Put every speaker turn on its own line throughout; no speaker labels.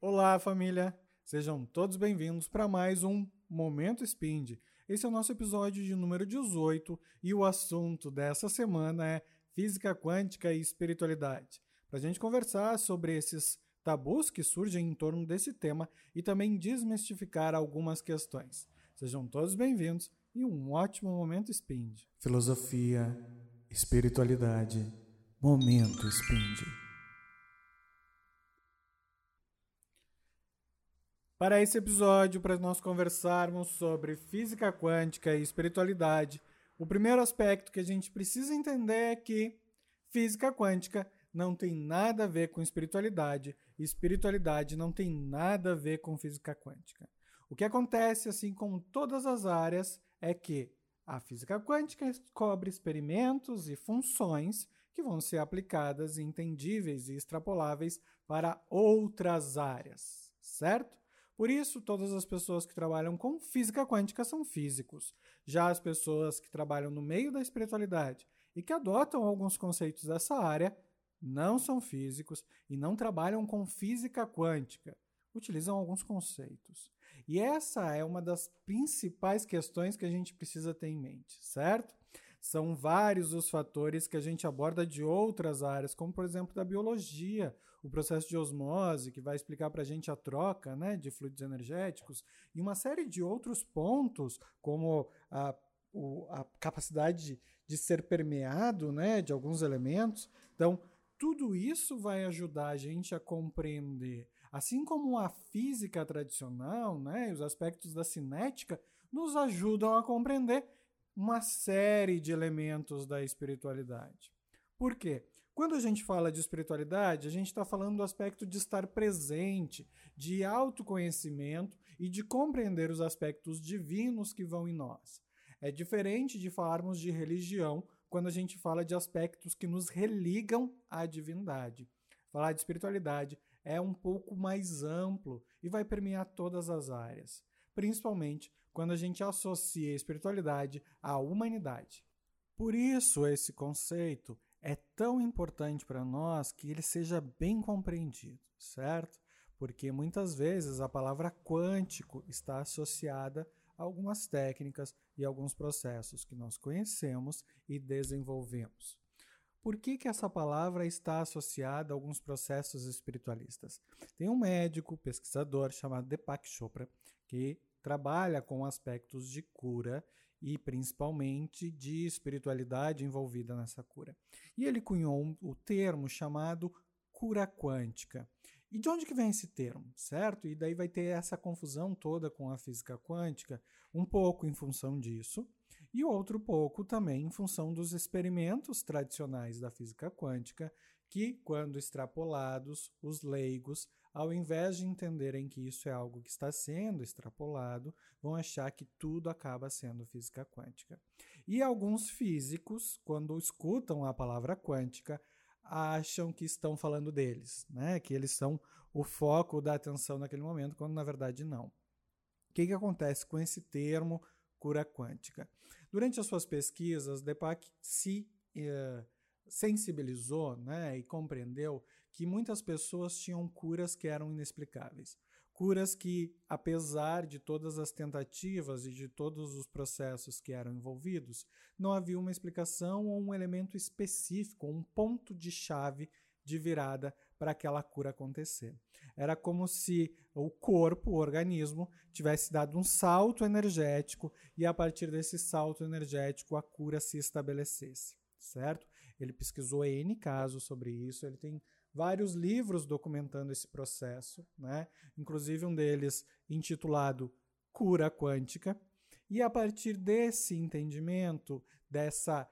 Olá, família! Sejam todos bem-vindos para mais um Momento Spind. Esse é o nosso episódio de número 18 e o assunto dessa semana é física quântica e espiritualidade. Para a gente conversar sobre esses tabus que surgem em torno desse tema e também desmistificar algumas questões. Sejam todos bem-vindos e um ótimo Momento Spind. Filosofia, espiritualidade, Momento Spind. Para esse episódio, para nós conversarmos sobre física quântica e espiritualidade, o primeiro aspecto que a gente precisa entender é que física quântica não tem nada a ver com espiritualidade, e espiritualidade não tem nada a ver com física quântica. O que acontece, assim como todas as áreas, é que a física quântica cobre experimentos e funções que vão ser aplicadas, entendíveis e extrapoláveis para outras áreas, certo? Por isso, todas as pessoas que trabalham com física quântica são físicos. Já as pessoas que trabalham no meio da espiritualidade e que adotam alguns conceitos dessa área não são físicos e não trabalham com física quântica. Utilizam alguns conceitos. E essa é uma das principais questões que a gente precisa ter em mente, certo? São vários os fatores que a gente aborda de outras áreas, como por exemplo da biologia, o processo de osmose, que vai explicar para a gente a troca né, de fluidos energéticos, e uma série de outros pontos, como a, o, a capacidade de, ser permeado né, de alguns elementos. Então, tudo isso vai ajudar a gente a compreender. Assim como a física tradicional, né, os aspectos da cinética, nos ajudam a compreender uma série de elementos da espiritualidade. Por quê? Quando a gente fala de espiritualidade, a gente está falando do aspecto de estar presente, de autoconhecimento e de compreender os aspectos divinos que vão em nós. É diferente de falarmos de religião quando a gente fala de aspectos que nos religam à divindade. Falar de espiritualidade é um pouco mais amplo e vai permear todas as áreas, principalmente quando a gente associa a espiritualidade à humanidade. Por isso, esse conceito é tão importante para nós que ele seja bem compreendido, certo? Porque muitas vezes a palavra quântico está associada a algumas técnicas e alguns processos que nós conhecemos e desenvolvemos. Por que, que essa palavra está associada a alguns processos espiritualistas? Tem um médico, pesquisador chamado Deepak Chopra, que trabalha com aspectos de cura e principalmente de espiritualidade envolvida nessa cura. E ele cunhou o termo chamado cura quântica. E de onde que vem esse termo, certo? E daí vai ter essa confusão toda com a física quântica, um pouco em função disso, e outro pouco também em função dos experimentos tradicionais da física quântica, que, quando extrapolados, os leigos ao invés de entenderem que isso é algo que está sendo extrapolado, vão achar que tudo acaba sendo física quântica. E alguns físicos, quando escutam a palavra quântica, acham que estão falando deles, né? que eles são o foco da atenção naquele momento, quando na verdade não. O que, que acontece com esse termo cura quântica? Durante as suas pesquisas, Deepak se eh, sensibilizou né, e compreendeu que muitas pessoas tinham curas que eram inexplicáveis. Curas que, apesar de todas as tentativas e de todos os processos que eram envolvidos, não havia uma explicação ou um elemento específico, um ponto de chave de virada para aquela cura acontecer. Era como se o corpo, o organismo, tivesse dado um salto energético e a partir desse salto energético a cura se estabelecesse, certo? Ele pesquisou N casos sobre isso, ele tem vários livros documentando esse processo, né? inclusive um deles intitulado Cura Quântica. E a partir desse entendimento, dessa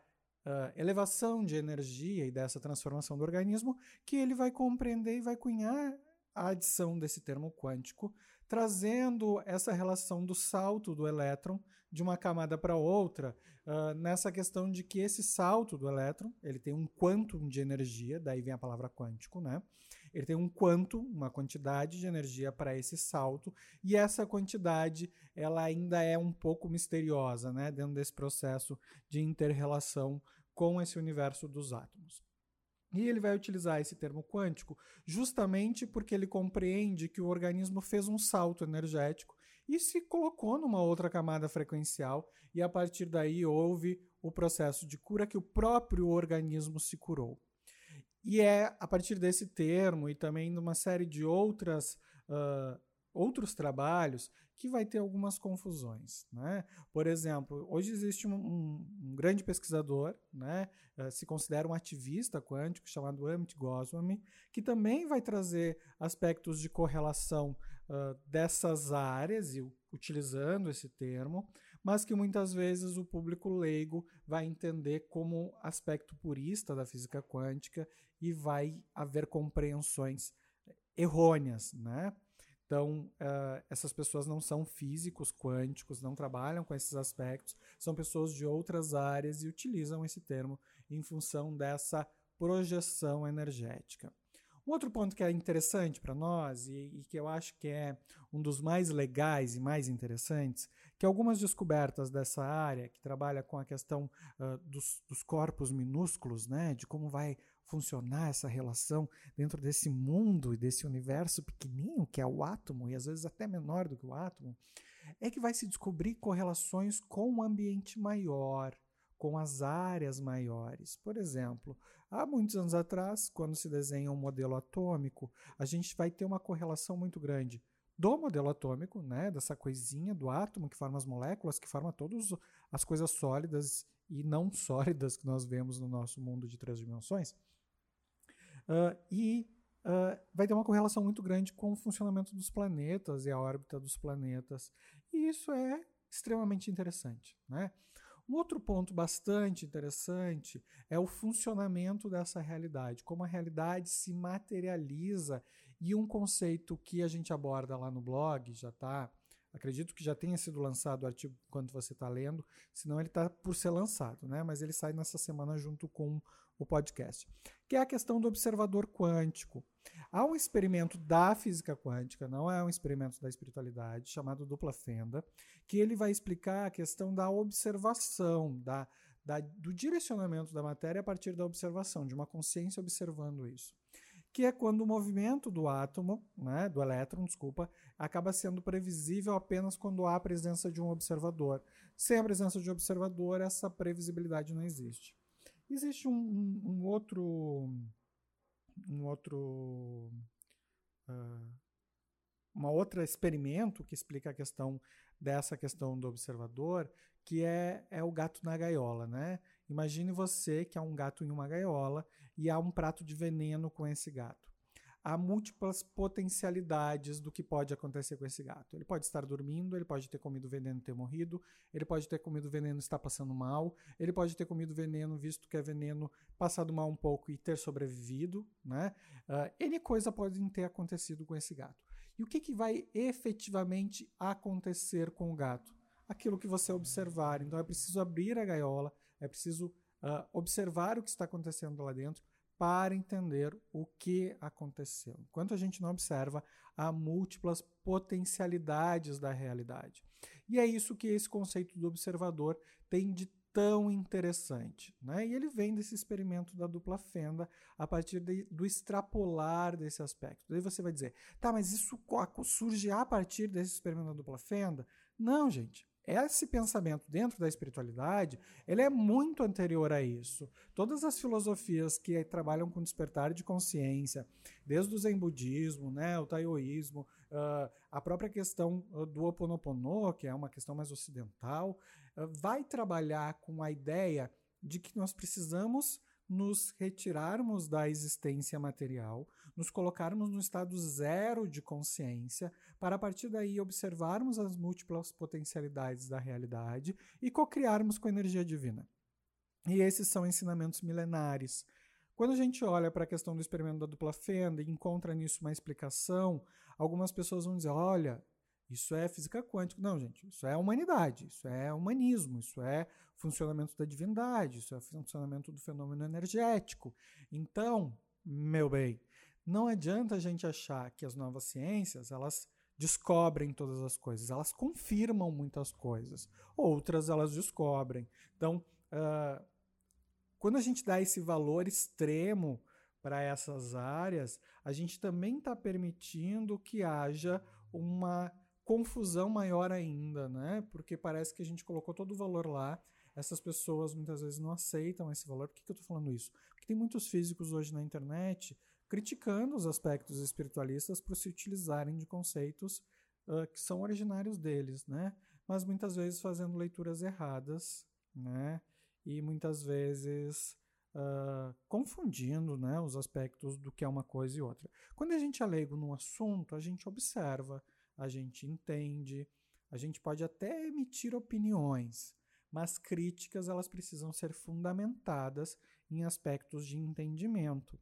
uh, elevação de energia e dessa transformação do organismo, que ele vai compreender e vai cunhar a adição desse termo quântico, trazendo essa relação do salto do elétron de uma camada para outra, uh, nessa questão de que esse salto do elétron, ele tem um quantum de energia, daí vem a palavra quântico, né? Ele tem um quantum, uma quantidade de energia para esse salto, e essa quantidade, ela ainda é um pouco misteriosa, né, dentro desse processo de interrelação com esse universo dos átomos. E ele vai utilizar esse termo quântico justamente porque ele compreende que o organismo fez um salto energético e se colocou numa outra camada frequencial, e a partir daí houve o processo de cura que o próprio organismo se curou. E é a partir desse termo e também de uma série de outras, uh, outros trabalhos que vai ter algumas confusões. Né? Por exemplo, hoje existe um, um, um grande pesquisador, né, uh, se considera um ativista quântico, chamado Amit Goswami, que também vai trazer aspectos de correlação uh, dessas áreas, e utilizando esse termo, mas que muitas vezes o público leigo vai entender como aspecto purista da física quântica e vai haver compreensões errôneas, né? Então, uh, essas pessoas não são físicos quânticos, não trabalham com esses aspectos, são pessoas de outras áreas e utilizam esse termo em função dessa projeção energética. Um outro ponto que é interessante para nós e, e, que eu acho que é um dos mais legais e mais interessantes, que algumas descobertas dessa área que trabalha com a questão uh, dos, dos, corpos minúsculos, né, de como vai funcionar essa relação dentro desse mundo e desse universo pequenininho que é o átomo e às vezes até menor do que o átomo, é que vai se descobrir correlações com o ambiente maior, com as áreas maiores. Por exemplo, Há muitos anos atrás, quando se desenha um modelo atômico, a gente vai ter uma correlação muito grande do modelo atômico, né, dessa coisinha do átomo que forma as moléculas, que forma todas as coisas sólidas e não sólidas que nós vemos no nosso mundo de três dimensões. Uh, e uh, vai ter uma correlação muito grande com o funcionamento dos planetas e a órbita dos planetas. E isso é extremamente interessante. Né? Um outro ponto bastante interessante é o funcionamento dessa realidade, como a realidade se materializa e um conceito que a gente aborda lá no blog, já está, acredito que já tenha sido lançado o artigo enquanto você está lendo, senão ele está por ser lançado, né? mas ele sai nessa semana junto com o podcast, que é a questão do observador quântico. Há um experimento da física quântica, não é um experimento da espiritualidade, chamado dupla fenda, que ele vai explicar a questão da observação, da, da, do direcionamento da matéria a partir da observação, de uma consciência observando isso. Que é quando o movimento do átomo, né, do elétron, desculpa, acaba sendo previsível apenas quando há a presença de um observador. Sem a presença de um observador, essa previsibilidade não existe. Existe um, um, um outro um outro uh, uma outra experimento que explica a questão dessa questão do observador, que é, é o gato na gaiola, né? Imagine você que é um gato em uma gaiola e há um prato de veneno com esse gato há múltiplas potencialidades do que pode acontecer com esse gato. Ele pode estar dormindo, ele pode ter comido veneno e ter morrido, ele pode ter comido veneno e estar passando mal, ele pode ter comido veneno, visto que é veneno, passado mal um pouco e ter sobrevivido, né? Uh, N coisa pode ter acontecido com esse gato. E o que, que vai efetivamente acontecer com o gato? Aquilo que você observar. Então é preciso abrir a gaiola, é preciso uh, observar o que está acontecendo lá dentro, para entender o que aconteceu. Enquanto a gente não observa, há múltiplas potencialidades da realidade. E é isso que esse conceito do observador tem de tão interessante. Né? E ele vem desse experimento da dupla fenda a partir de, do extrapolar desse aspecto. Daí você vai dizer, tá, mas isso surge a partir desse experimento da dupla fenda? Não, gente esse pensamento dentro da espiritualidade, ele é muito anterior a isso. Todas as filosofias que trabalham com despertar de consciência, desde o Zen budismo, né, o taoísmo, uh, a própria questão uh, do Ho Oponopono, que é uma questão mais ocidental, uh, vai trabalhar com a ideia de que nós precisamos nos retirarmos da existência material, nos colocarmos no estado zero de consciência, para a partir daí observarmos as múltiplas potencialidades da realidade e co-criarmos com a energia divina. E esses são ensinamentos milenares. Quando a gente olha para a questão do experimento da dupla fenda e encontra nisso uma explicação, algumas pessoas vão dizer: olha, isso é física quântica. Não, gente, isso é humanidade, isso é humanismo, isso é funcionamento da divindade, isso é funcionamento do fenômeno energético. Então, meu bem, não adianta a gente achar que as novas ciências, elas descobrem todas as coisas, elas confirmam muitas coisas, outras elas descobrem. Então, uh, quando a gente dá esse valor extremo para essas áreas, a gente também está permitindo que haja uma confusão maior ainda, né? Porque parece que a gente colocou todo o valor lá, essas pessoas muitas vezes não aceitam esse valor. Por que, que eu estou falando isso? Porque tem muitos físicos hoje na internet criticando os aspectos espiritualistas por se utilizarem de conceitos uh, que são originários deles, né? Mas muitas vezes fazendo leituras erradas, né? E muitas vezes uh, confundindo né, os aspectos do que é uma coisa e outra. Quando a gente é leigo num assunto, a gente observa, a gente entende, a gente pode até emitir opiniões, mas críticas elas precisam ser fundamentadas em aspectos de entendimento.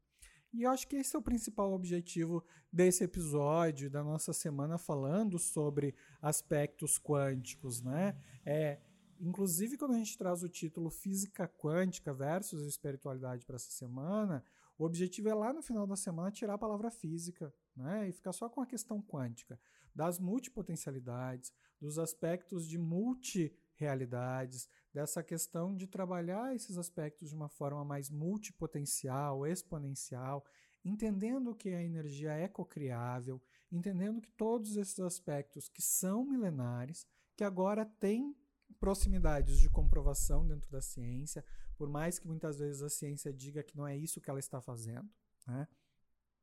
E eu acho que esse é o principal objetivo desse episódio, da nossa semana falando sobre aspectos quânticos, né? É, inclusive quando a gente traz o título Física Quântica versus Espiritualidade para essa semana, o objetivo é lá no final da semana tirar a palavra física, né? E ficar só com a questão quântica das multipotencialidades, dos aspectos de multirealidades, dessa questão de trabalhar esses aspectos de uma forma mais multipotencial, exponencial, entendendo que a energia é cocriável, entendendo que todos esses aspectos que são milenares, que agora têm proximidades de comprovação dentro da ciência, por mais que muitas vezes a ciência diga que não é isso que ela está fazendo. Né?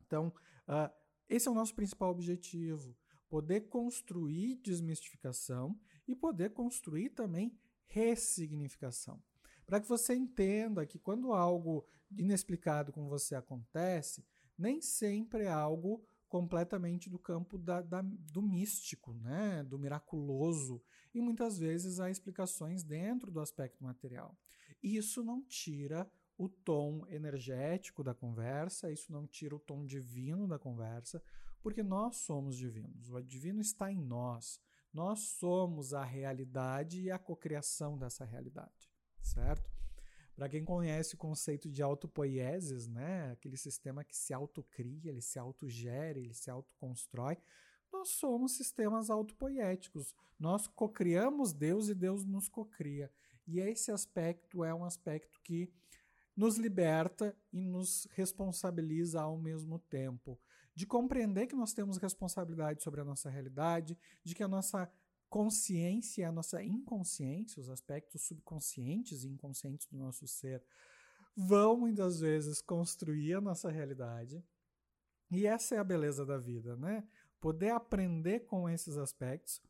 Então, uh, esse é o nosso principal objetivo: poder construir desmistificação e poder construir também ressignificação. Para que você entenda que quando algo inexplicado com você acontece, nem sempre é algo completamente do campo da, da, do místico, né? do miraculoso. E muitas vezes há explicações dentro do aspecto material. Isso não tira o tom energético da conversa, isso não tira o tom divino da conversa, porque nós somos divinos. O divino está em nós. Nós somos a realidade e a cocriação dessa realidade, certo? Para quem conhece o conceito de autopoieses, né, aquele sistema que se autocria, ele se autogera, ele se autoconstrói, nós somos sistemas autopoéticos. Nós cocriamos Deus e Deus nos cocria. E esse aspecto é um aspecto que nos liberta e nos responsabiliza ao mesmo tempo de compreender que nós temos responsabilidade sobre a nossa realidade, de que a nossa consciência a nossa inconsciência, os aspectos subconscientes e inconscientes do nosso ser, vão muitas vezes construir a nossa realidade. E essa é a beleza da vida, né? Poder aprender com esses aspectos,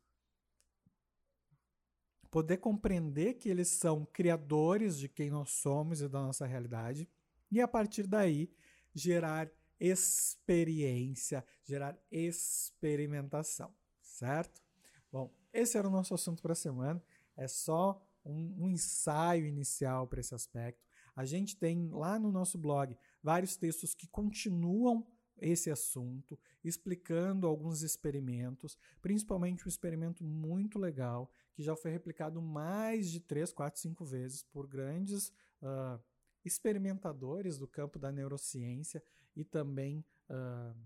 poder compreender que eles são criadores de quem nós somos e da nossa realidade, e a partir daí gerar experiência, gerar experimentação, certo? Bom, esse era o nosso assunto para a semana. É só um, um ensaio inicial para esse aspecto. A gente tem lá no nosso blog vários textos que continuam esse assunto, explicando alguns experimentos, principalmente um experimento muito legal, que já foi replicado mais de 3, 4, 5 vezes por grandes uh, experimentadores do campo da neurociência e também uh,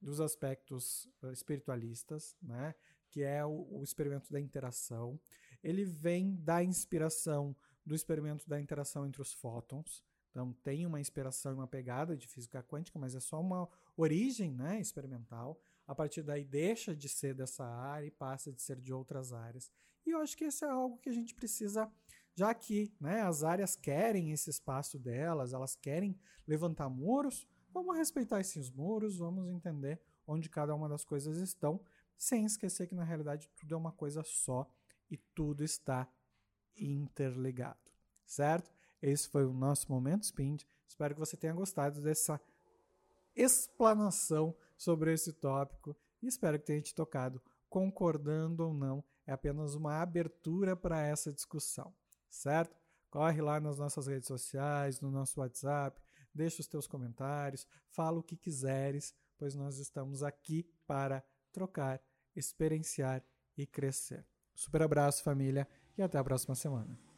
dos aspectos espiritualistas, né? que é o, o experimento da interação. Ele vem da inspiração do experimento da interação entre os fótons. Então, tem uma inspiração e uma pegada de física quântica, mas é só uma origem né, experimental. A partir daí, deixa de ser dessa área e passa de ser de outras áreas. E eu acho que isso é algo que a gente precisa já que né, as áreas querem esse espaço delas, elas querem levantar muros, vamos respeitar esses muros, vamos entender onde cada uma das coisas estão, sem esquecer que na realidade tudo é uma coisa só e tudo está interligado, certo? Esse foi o nosso momento Spind. Espero que você tenha gostado dessa explanação sobre esse tópico e espero que tenha te tocado, concordando ou não, é apenas uma abertura para essa discussão certo? Corre lá nas nossas redes sociais, no nosso WhatsApp, deixa os teus comentários, fala o que quiseres, pois nós estamos aqui para trocar, experienciar e crescer. Super abraço, família, e até a próxima semana.